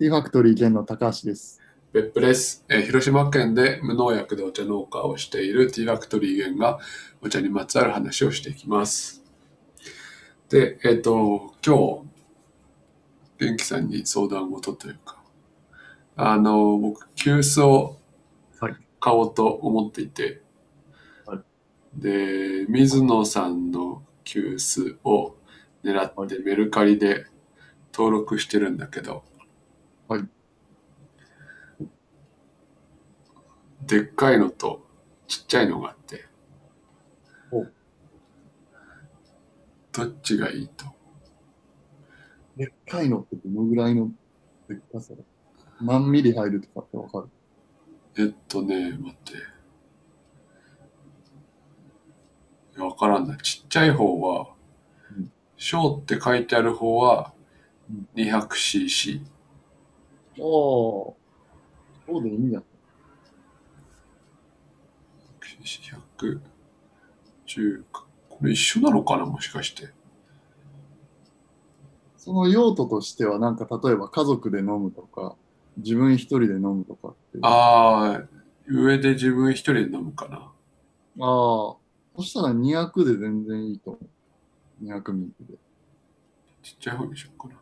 ティーファクトリー兼の高橋です。別府です、えー広島県で無農薬でお茶農家をしているティーファクトリーゲンがお茶にまつわる話をしていきます。で、えっ、と、今日、元気さんに相談事というか、あの、僕、急須をはい買おうと思っていて、はいで、水野さんの急須を狙ってメルカリで登録してるんだけど、はい。でっかいのとちっちゃいのがあってお。どっちがいいと？でっかいのってどのぐらいのでっかさ？だ何ミリ入るとかってわかる？えっとね待って。いやわからんな。ちっちゃい方はうん「小」って書いてある方はうん。200cc ああ、そうでいいんや。110かこれ一緒なのかなもしかしてその用途としては、なんか例えば家族で飲むとか、自分一人で飲むとかって。あああ上で自分一人で飲むかなあー、そしたら200で全然いいと思う。200ミリで。ちっちゃい方にしようかな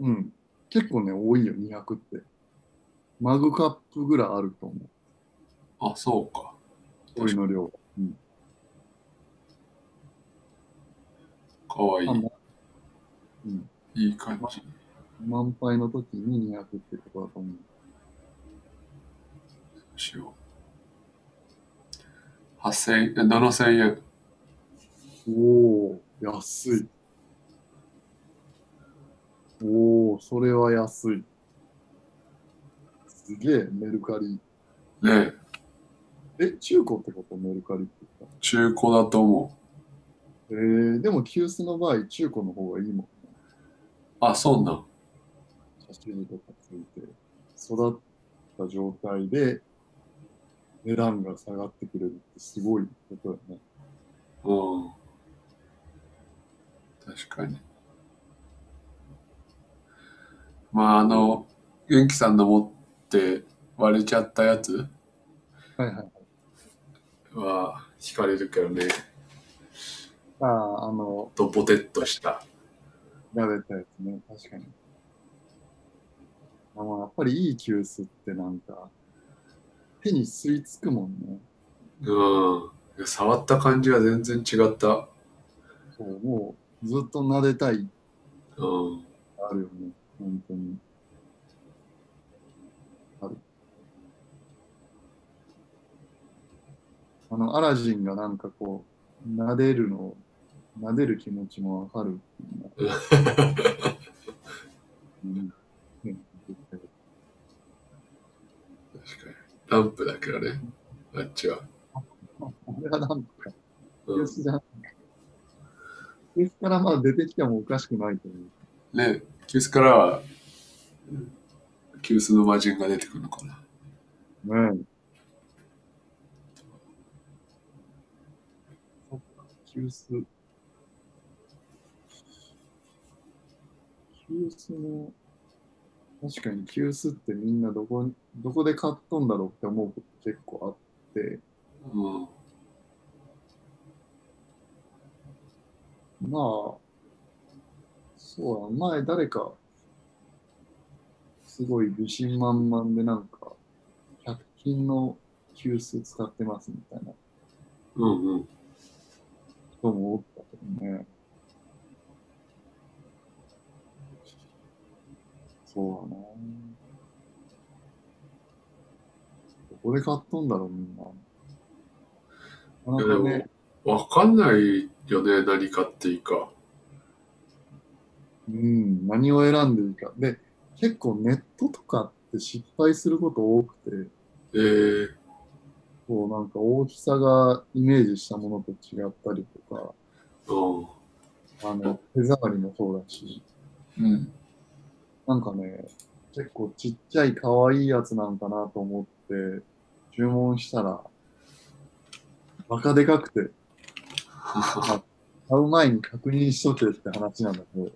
うん。結構ね、多いよ、200って。マグカップぐらいあると思う。あそうかお湯の量。うん。かわいいうん。いい感じ満杯の時に200ってことだと思う。しよう。8000円、7000円。おお、安い。おお、それは安い。すげえ、メルカリ。ねえ、中古ってこと？メルカリって言っ中古だと思う。た。えー、でも急須の場合、中古の方がいいもんね。あ、そうなん。写真とかついて、育った状態で値段が下がってくれるってすごいことだね。うん。確かに。まあ、あの、元気さんの持って割れちゃったやつはいはい。は惹かれるけどね。ああ、あの、と、ボテッとした。やれたやつね、確かに。あのやっぱりいい急須ってなんか、手に吸い付くもんね。うん。触った感じが全然違った。そう、もうずっと撫でたい、うん。あるよね、本当に。ある。あの、アラジンがなんかこう、撫でるの、撫でる気持ちもわかるうんね確かに。ランプだけどね。あっちは。あれはなんか、うん。急須じゃん。急須からまあ出てきてもおかしくないと思う。ね、急須からは、急須の魔人が出てくるのかな。ねえ。そっか、急須。急須の、確かに急須ってみんなどこに、どこで買っとんだろうって思うこと結構あって、うん。まあ、そうや、前誰か、すごい自信満々でなんか、100均の急須使ってますみたいなうんうん。人もおったけどね。そうだな。どこで買っとんだろう、みんな。なかなかね、わかんないよね、何買っていいか。うん、何を選んでいいか。で、結構ネットとかって失敗すること多くて、えー、こうなんか大きさがイメージしたものと違ったりとか、うあの、手触りもそうだし、ん。うん。なんかね、結構ちっちゃい可愛いやつなんかなと思って、注文したら、バカでかくて、買う前に確認しとけって話なんだけど、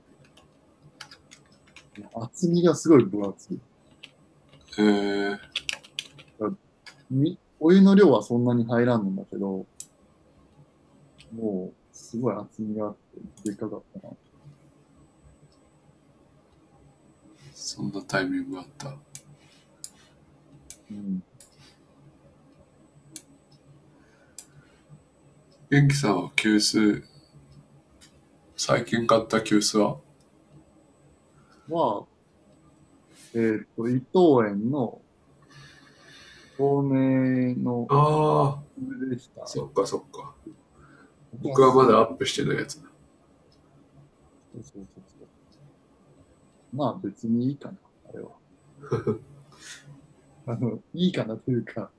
厚みがすごい分厚い。えー、みお湯の量はそんなに入らんのだけど、もう、すごい厚みがあって、でかかったな。そんなタイミングがあった。うん。元気さんは急須、最近買った急須は？は、えっ、と、伊藤園の透明のあ水でしたあ、。そっかそっか。僕はまだアップしてないやつそうそうそう。まあ別にいいかな、あれは。あの、いいかなというか、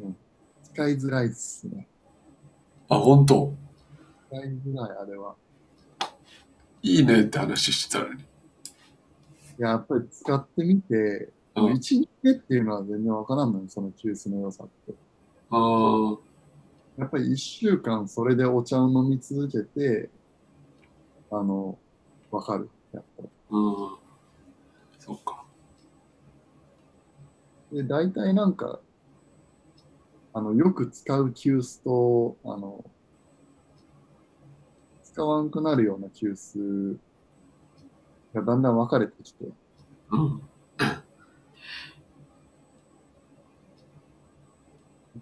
うん、使いづらいっすね。あ、本当？使いづらい、あれは。いいねって話してたのに。いや、やっぱり使ってみて、うん一日目っていうのは全然わからんのよ、その急須の良さって。あやっぱり一週間それでお茶を飲み続けて、あの、わかる。やっぱり。あ、うん。そっか。で、大体なんか、あの、よく使う急須と、あの、使わんくなるような急須がだんだん分かれてきて、うん。なん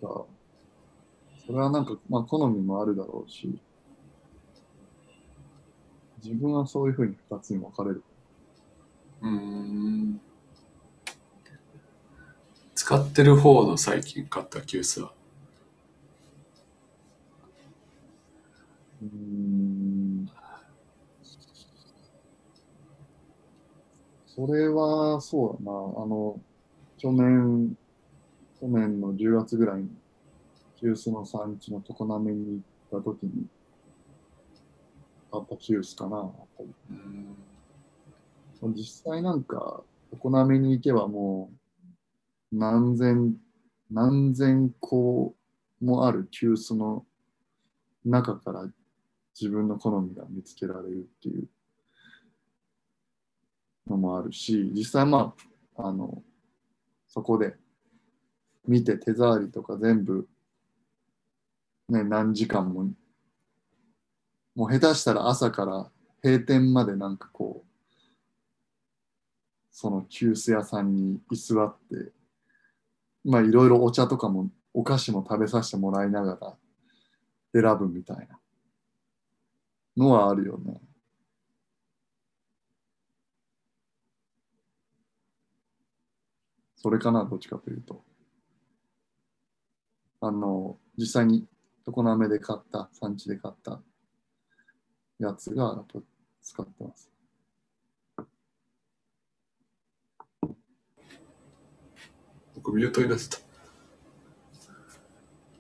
か、それはなんか、まあ、好みもあるだろうし、自分はそういうふうに二つに分かれる。うーん。使ってる方の最近買った急須は。うーん。それは、そうだな。あの、去年、去年の10月ぐらいに、急須の産地の常滑に行った時に、買った急須かな。やっぱりうん。実際なんか、常滑に行けばもう、何千、何千個もある急須の中から自分の好みが見つけられるっていうのもあるし、実際まあ、あの、そこで見て手触りとか全部、ね、何時間も、もう下手したら朝から閉店までなんかこう、その急須屋さんに居座って、まあいろいろお茶とかもお菓子も食べさせてもらいながら選ぶみたいなのはあるよね。それかな、どっちかというと。あの、実際に常滑で買った、産地で買ったやつがやっぱ使ってます。僕ミュートになってた。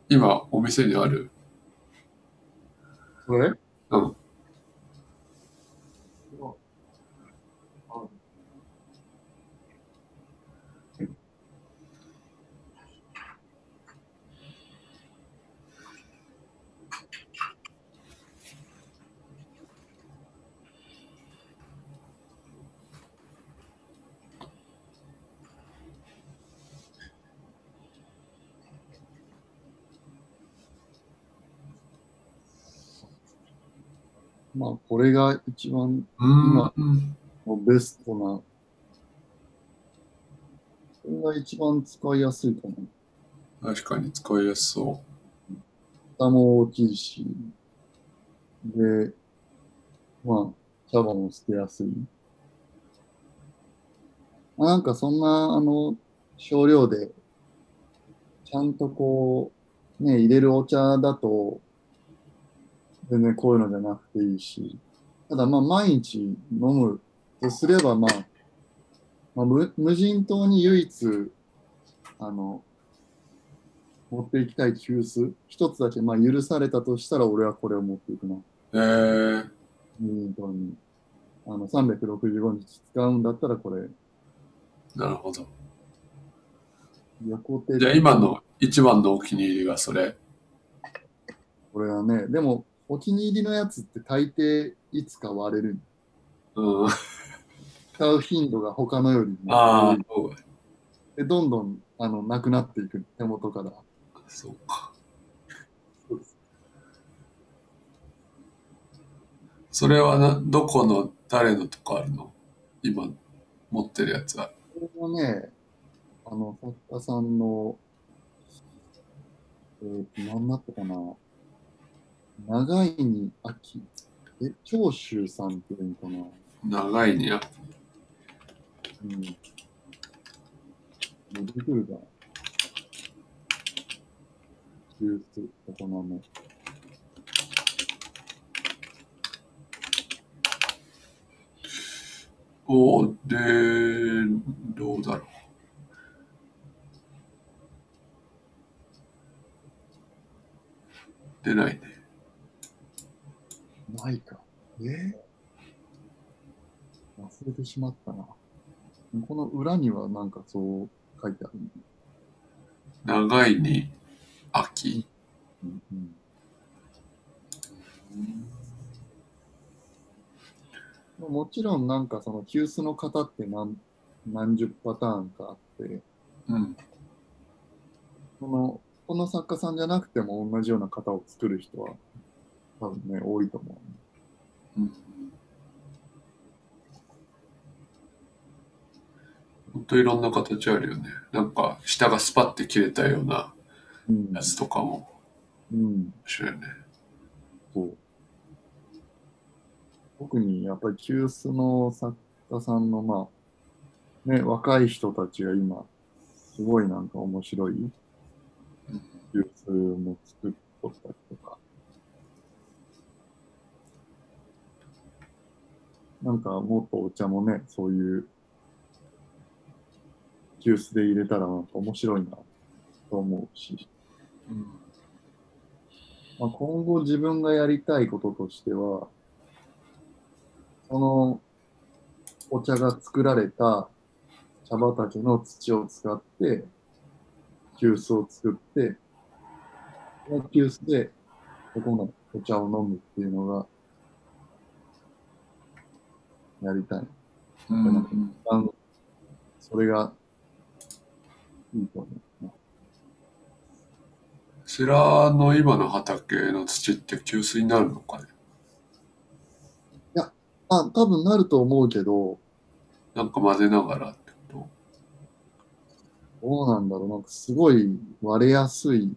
今、お店にある。それ？うん。まあ、これが一番うん。今うんもうベストな、これが一番使いやすいかな。確かに使いやすそ蓋も大きいし、で、まあ、茶葉も捨てやすい。まあなんかそんな、あの、少量で、ちゃんとこう、ね、入れるお茶だと、全然こういうのじゃなくていいし、ただまあ毎日飲むとすればまあ、まあ、無無人島に唯一、あの、持っていきたい急須、一つだけまあ許されたとしたら俺はこれを持っていくな。う。えー、無人島に。あの、365日使うんだったらこれ、なるほど。横手じゃあ今の一番のお気に入りがそれ。これはね、でも、お気に入りのやつって大抵いつか割れる。うん。使う頻度が他のよりもああ多い、そうでどんどんあのなくなっていく手元から。そうか。そうですそれはな、どこの誰のとかあるの？今持ってるやつは。これはね、あの、作家さんの、えーと、何だったかな。長いに秋。え、長州さんっていうのかな？長いにや。うん。出てくるかな。ジュース、大人の。おで、どうだろう。出ないね。ないか。え忘れてしまったな。この裏にはなんかそう書いてある、長いに秋。うんうんもちろんなんかその急須の型って何何十パターンかあって、うん。そのこの作家さんじゃなくても同じような型を作る人は多分ね、多いと思うん本当いろんな形あるよね。なんか下がスパッて切れたようなやつとかもうん。面白いよね。そう。特にやっぱり急須の作家さんのまあ、ね、若い人たちが今、すごいなんか面白い急須も作っとったりとか。なんかもっとお茶もね、そういう急須で入れたらなんか面白いなと思うし。うんまあ、今後自分がやりたいこととしては、そのお茶が作られた茶畑の土を使って、急須を作って、急須でここのお茶を飲むっていうのが、やりたい。うんそれがいいと思うな。セラの今の畑の土って急須になるのかね？あ、多分なると思うけど、なんか混ぜながらってこどうなんだろう。なんかすごい割れやすい。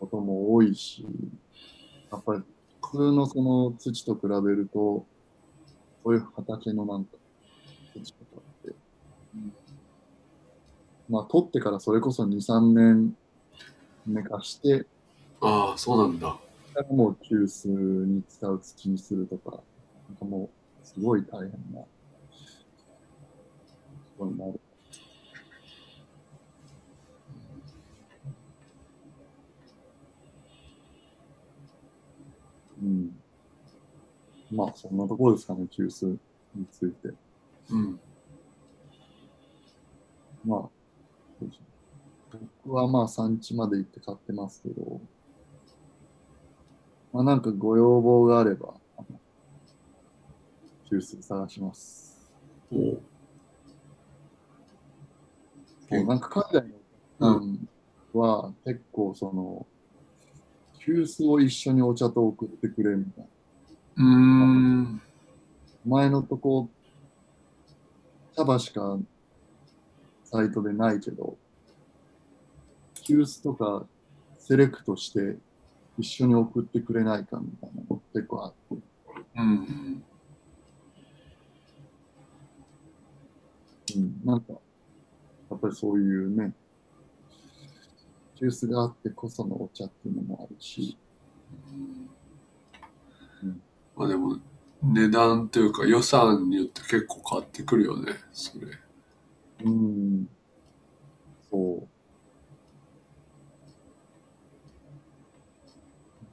ことも多いし、やっぱり普通のその土と比べると、そういう畑のなんか土とかって、うんまあ取ってからそれこそ2、3年寝かして、ああ、そうなんだ。もう急須に使う土にするとか、なんかもうすごい大変なことになる。うん。まあ、そんなところですかね、急須について。うん。まあ、僕はまあ産地まで行って買ってますけど、まあなんかご要望があれば、急須探します。おそうなんか海外のうんは結構その、急須を一緒にお茶と送ってくれみたいな。うーん。前のとこ、茶葉しかサイトでないけど、急須とかセレクトして一緒に送ってくれないかみたいなの結構あって、うん。うん、なんか、やっぱりそういうね、急須があってこそのお茶っていうのもあるし、うんまあでも、値段というか予算によって結構変わってくるよね、それ。うん、そう。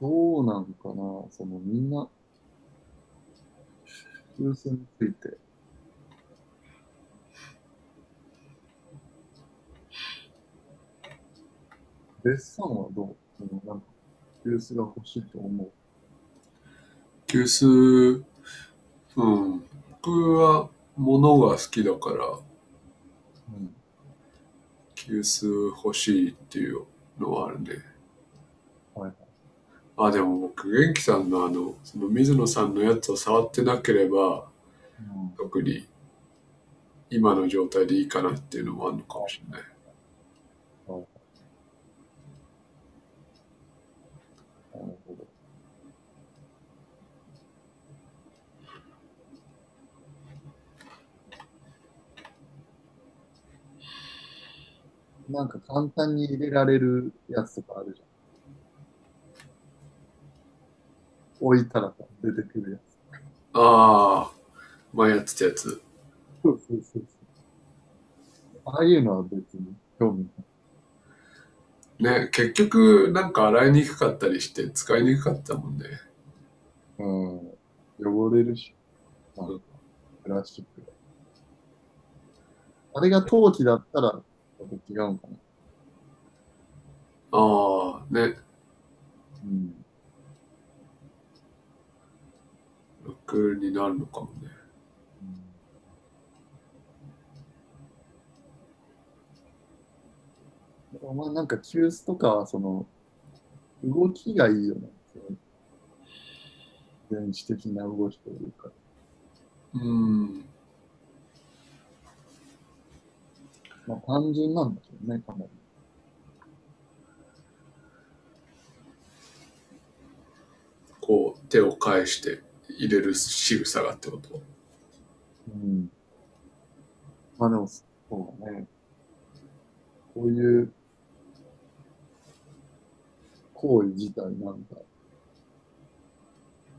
どうなんかな、そのみんな、急須について。デッサンはどう？そのなんか、急須が欲しいと思う。急須、うん。僕は物が好きだから、うん。急須欲しいっていうのはあるね。はいはい。あ、でも僕、元気さんのあの、その水野さんのやつを触ってなければ、うん。特に今の状態でいいかなっていうのもあるのかもしれない。なるほど。なんか簡単に入れられるやつとかあるじゃん。置いたら出てくるやつ。ああ、前やってたやつ。そうそうそう。ああいうのは別に興味ない。ね、結局なんか洗いにくかったりして使いにくかったもんね。うん。汚れるし。プラスチック。あれが陶器だったら、違うんかな。ああ、ね、うん。楽になるのかもね。お前なんか急須とかはその動きがいいよね。電子的な動きというか。うん。まあ単純なんだけどね、かなり。こう手を返して入れる仕草がってこと？うん。まあでも、そうだね。こういう行為自体なんか、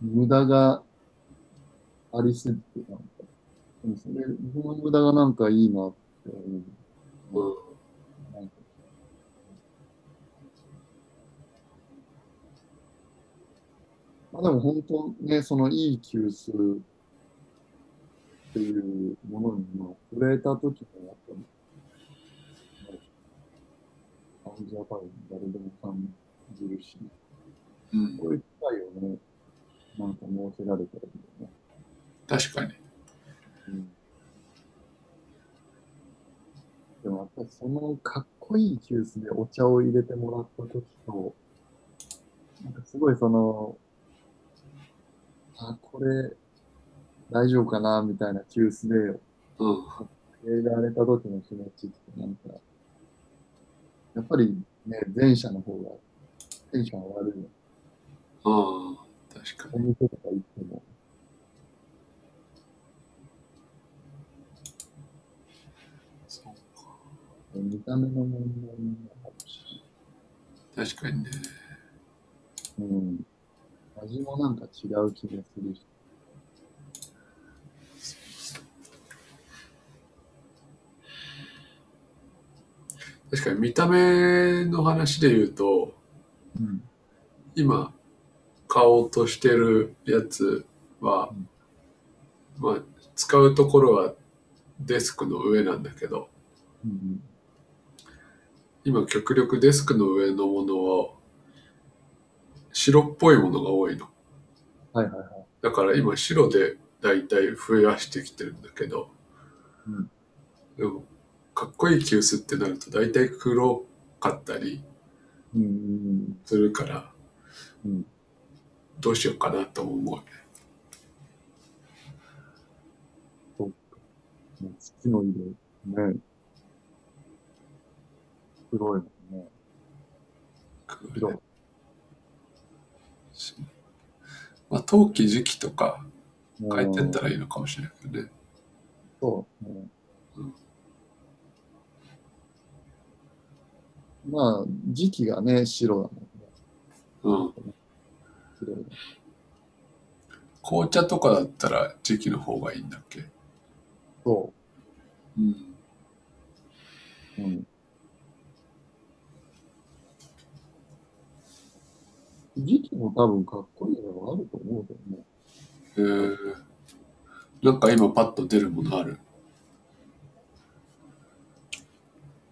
無駄がありすぎて、なんか、それ、その無駄がなんかいいなって思う。うん。まあでも本当ね、そのいい急須っていうものにまあ触れた時のやっぱり、ね感じは多分誰でも感じるし、うん、こういう機会をね、なんか設けられたらいいよね。確かに。うんでもやっぱりそのかっこいい急須でお茶を入れてもらった時と、なんかすごいその、あ、これ大丈夫かなみたいな急須でうん。入れられた時の気持ちってなんか、やっぱりね、前者の方がテンション上がるよ。ああ、確かに。お店とか行っても。そう見た目の問題なのかもし確かにね。うん。味もなんか違う気がするし。確かに見た目の話で言うと、うん。今買おうとしてるやつは、うんまあ使うところはデスクの上なんだけどうん今極力デスクの上のものを白っぽいものが多いのはいはいはい。だから今白でだいたい増やしてきてるんだけどうん。でもかっこいい急須ってなるとだいたい黒かったりするからうん。うん。どうしようかなと思うねもう土の色、ね。黒いもんね。黒い。まあ陶器時期とか書いてったら。らいいのかもしれないけどねそう。ねうんまあ、時期がね、白だもんね。うん白い紅茶とかだったら時期の方がいいんだっけ？そうん。う。うん。時期も多分かっこいいのがあると思うけどね。えー、なんか今パッと出るものある？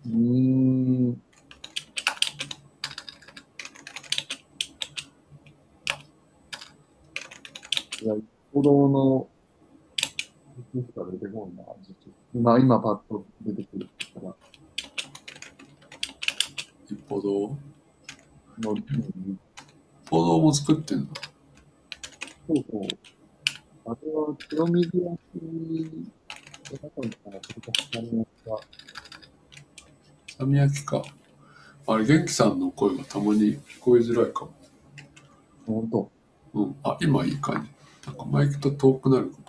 うーん。いや、子供のいつしか出てこんな、時期。今、今パッと出てくるから、一歩堂？の、うん、一歩堂も作ってんだ。そうそう。あとは、黒水焼き、え、なんかった。さみ焼きか。あれ、元気さんの声がたまに聞こえづらいかも。ほんと。うん。あ、今いい感じ。なんかマイクと遠くなること。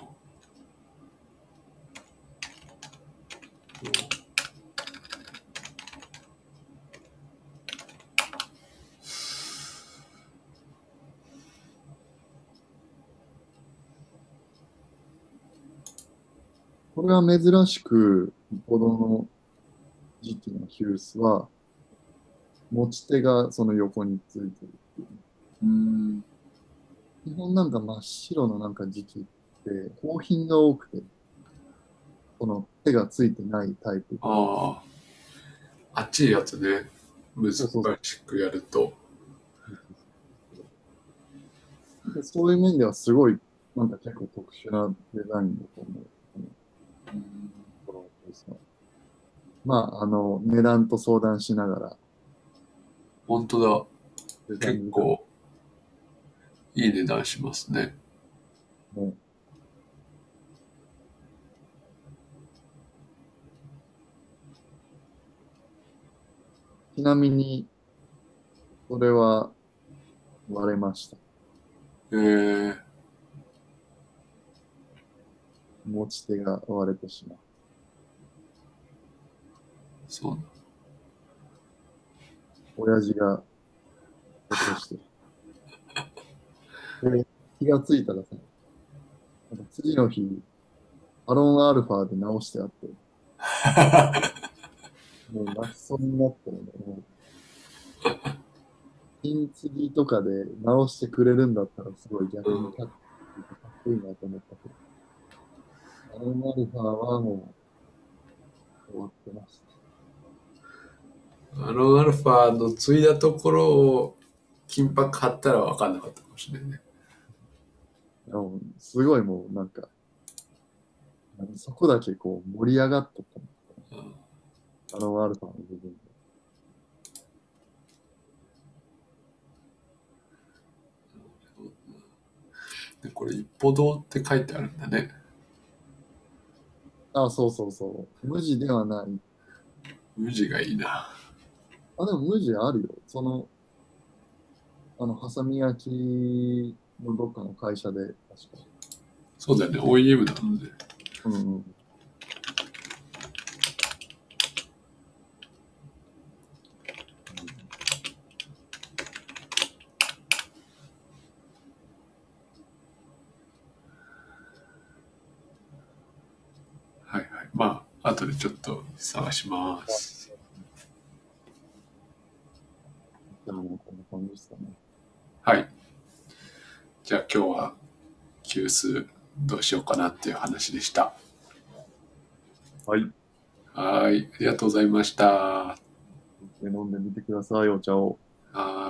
これは珍しく、子供の時期のヒュースは、持ち手がその横についてるっていう。うん。基本なんか真っ白のなんか時期って、高品が多くて、この手がついてないタイプ。ああ。あっちいやつね。難しくやると。でそういう面ではすごい、なんか結構特殊なデザインだと思う。このヒュースのまあ、あの、値段と相談しながら、本当だ。結構、いい値段しますね。ねちなみに、これは割れました。えー、持ち手が割れてしまう。そう親父が落として。で、気がついたらさ、なんか次の日、アロンアルファで直してあって、もう泣きそうになってるんだよ。もう金継ぎとかで直してくれるんだったらすごい逆にかっこいいなと思ったけど、アロンアルファはもう終わってました。アロンアルファの継いだところを金箔貼ったら分かんなかったかもしれないね。すごいもうなんか、そこだけこう盛り上がっとったうんあのアルファの部分で。でこれ一歩堂って書いてあるんだね。あ、そうそうそう。無地ではない。無地がいいな。あ、でも無地あるよ。その、あの、ハサミ焼きのどっかの会社で、確か。そうだよね。OEM なので。うんうん。はいはい。まあ、後でちょっと探します。でも、こんな感じですかね。はい。じゃあ今日は急須どうしようかなっていう話でした。はい。はい。ありがとうございました。飲んでみてください、お茶を。はい。